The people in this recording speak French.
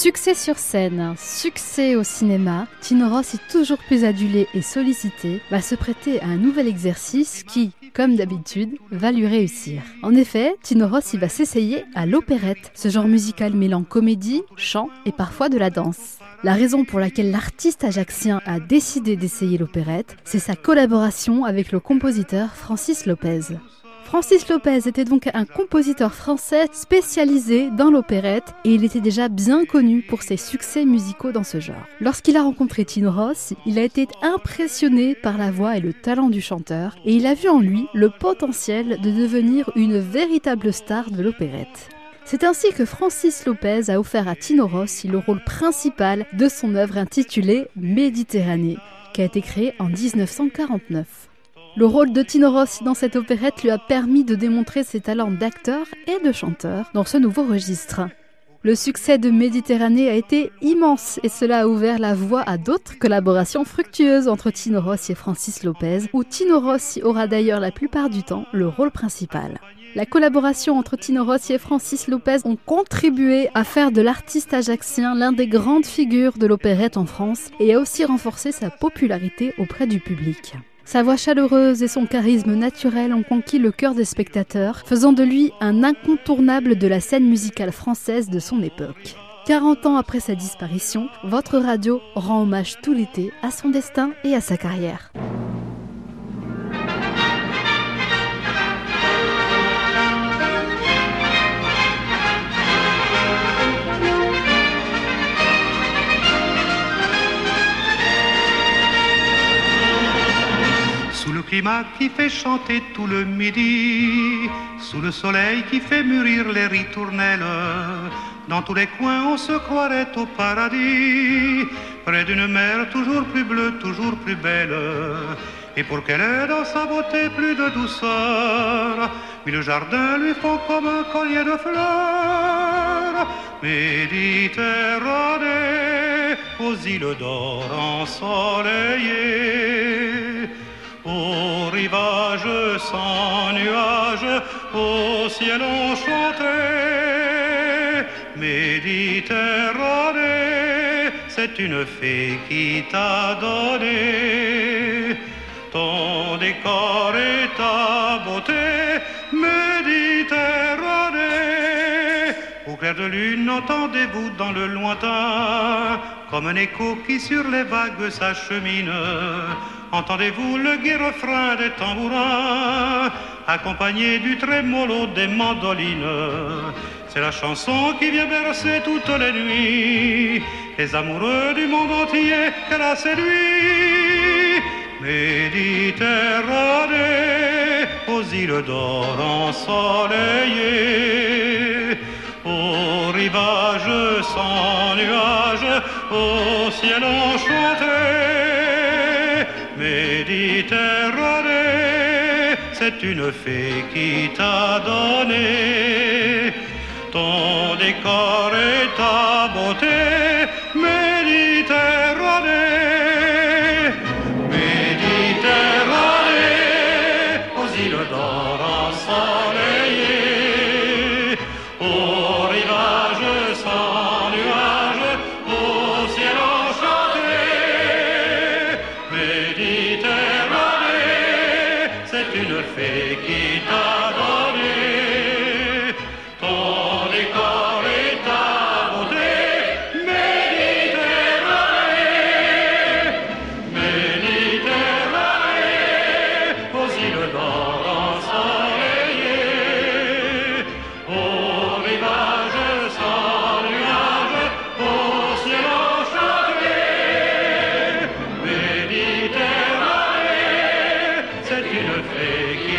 Succès sur scène, succès au cinéma, Tino Ross est toujours plus adulé et sollicité, va se prêter à un nouvel exercice qui, comme d'habitude, va lui réussir. En effet, Tino va s'essayer à l'opérette, ce genre musical mêlant comédie, chant et parfois de la danse. La raison pour laquelle l'artiste ajaxien a décidé d'essayer l'opérette, c'est sa collaboration avec le compositeur Francis Lopez. Francis Lopez était donc un compositeur français spécialisé dans l'opérette et il était déjà bien connu pour ses succès musicaux dans ce genre. Lorsqu'il a rencontré Tino Ross, il a été impressionné par la voix et le talent du chanteur et il a vu en lui le potentiel de devenir une véritable star de l'opérette. C'est ainsi que Francis Lopez a offert à Tino Rossi le rôle principal de son œuvre intitulée Méditerranée, qui a été créée en 1949. Le rôle de Tino Rossi dans cette opérette lui a permis de démontrer ses talents d'acteur et de chanteur dans ce nouveau registre. Le succès de Méditerranée a été immense et cela a ouvert la voie à d'autres collaborations fructueuses entre Tino Rossi et Francis Lopez, où Tino Rossi aura d'ailleurs la plupart du temps le rôle principal. La collaboration entre Tino Rossi et Francis Lopez ont contribué à faire de l'artiste ajaxien l'un des grandes figures de l'opérette en France et a aussi renforcé sa popularité auprès du public. Sa voix chaleureuse et son charisme naturel ont conquis le cœur des spectateurs, faisant de lui un incontournable de la scène musicale française de son époque. 40 ans après sa disparition, votre radio rend hommage tout l'été à son destin et à sa carrière. Climat qui fait chanter tout le midi, sous le soleil qui fait mûrir les ritournelles. Dans tous les coins, on se croirait au paradis, près d'une mer toujours plus bleue, toujours plus belle. Et pour qu'elle ait dans sa beauté plus de douceur, le jardin lui font comme un collier de fleurs. Méditerranée, aux îles d'or ensoleillées au rivage sans nuages, au ciel enchanté. Méditerranée, c'est une fée qui t'a donné ton décor et clair de lune, entendez-vous dans le lointain, comme un écho qui sur les vagues s'achemine. Entendez-vous le gai refrain des tambourins, accompagné du trémolo des mandolines. C'est la chanson qui vient bercer toutes les nuits les amoureux du monde entier qu'elle a séduit. Méditerranée, aux îles d'or ensoleillées, rivage sans nuages, au ciel enchanté. Méditerranée, c'est une fée qui t'a donné ton décor et ta beauté. Méditerranée, Méditerranée, aux îles d'or une fée you know fée it.